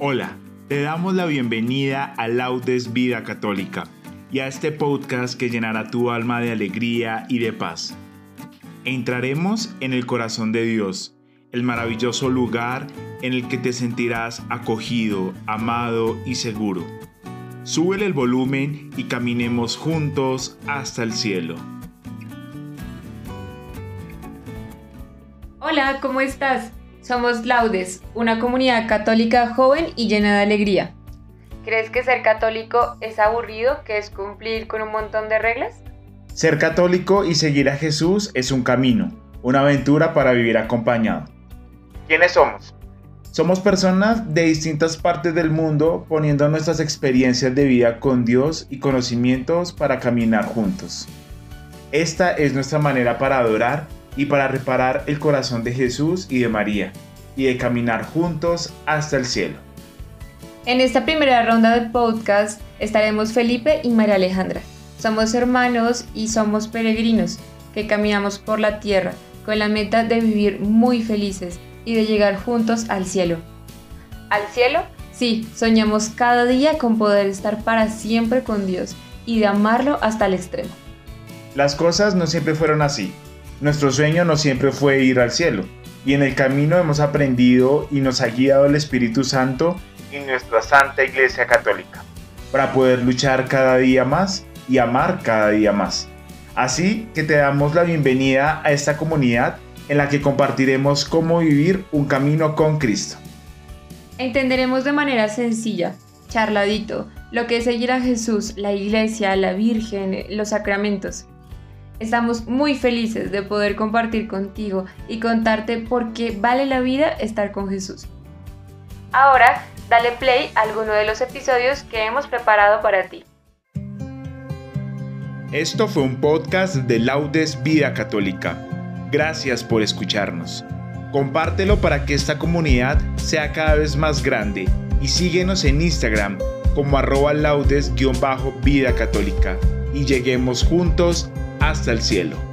Hola, te damos la bienvenida a Laudes Vida Católica y a este podcast que llenará tu alma de alegría y de paz. Entraremos en el corazón de Dios, el maravilloso lugar en el que te sentirás acogido, amado y seguro. Súbele el volumen y caminemos juntos hasta el cielo. Hola, ¿cómo estás? Somos Laudes, una comunidad católica joven y llena de alegría. ¿Crees que ser católico es aburrido, que es cumplir con un montón de reglas? Ser católico y seguir a Jesús es un camino, una aventura para vivir acompañado. ¿Quiénes somos? Somos personas de distintas partes del mundo poniendo nuestras experiencias de vida con Dios y conocimientos para caminar juntos. Esta es nuestra manera para adorar y para reparar el corazón de Jesús y de María, y de caminar juntos hasta el cielo. En esta primera ronda de podcast estaremos Felipe y María Alejandra. Somos hermanos y somos peregrinos que caminamos por la tierra con la meta de vivir muy felices y de llegar juntos al cielo. ¿Al cielo? Sí, soñamos cada día con poder estar para siempre con Dios y de amarlo hasta el extremo. Las cosas no siempre fueron así. Nuestro sueño no siempre fue ir al cielo, y en el camino hemos aprendido y nos ha guiado el Espíritu Santo y nuestra Santa Iglesia Católica, para poder luchar cada día más y amar cada día más. Así que te damos la bienvenida a esta comunidad en la que compartiremos cómo vivir un camino con Cristo. Entenderemos de manera sencilla, charladito, lo que es seguir a Jesús, la iglesia, la Virgen, los sacramentos. Estamos muy felices de poder compartir contigo y contarte por qué vale la vida estar con Jesús. Ahora, dale play a alguno de los episodios que hemos preparado para ti. Esto fue un podcast de Laudes Vida Católica. Gracias por escucharnos. Compártelo para que esta comunidad sea cada vez más grande y síguenos en Instagram como arroba laudes-vida católica y lleguemos juntos hasta el cielo.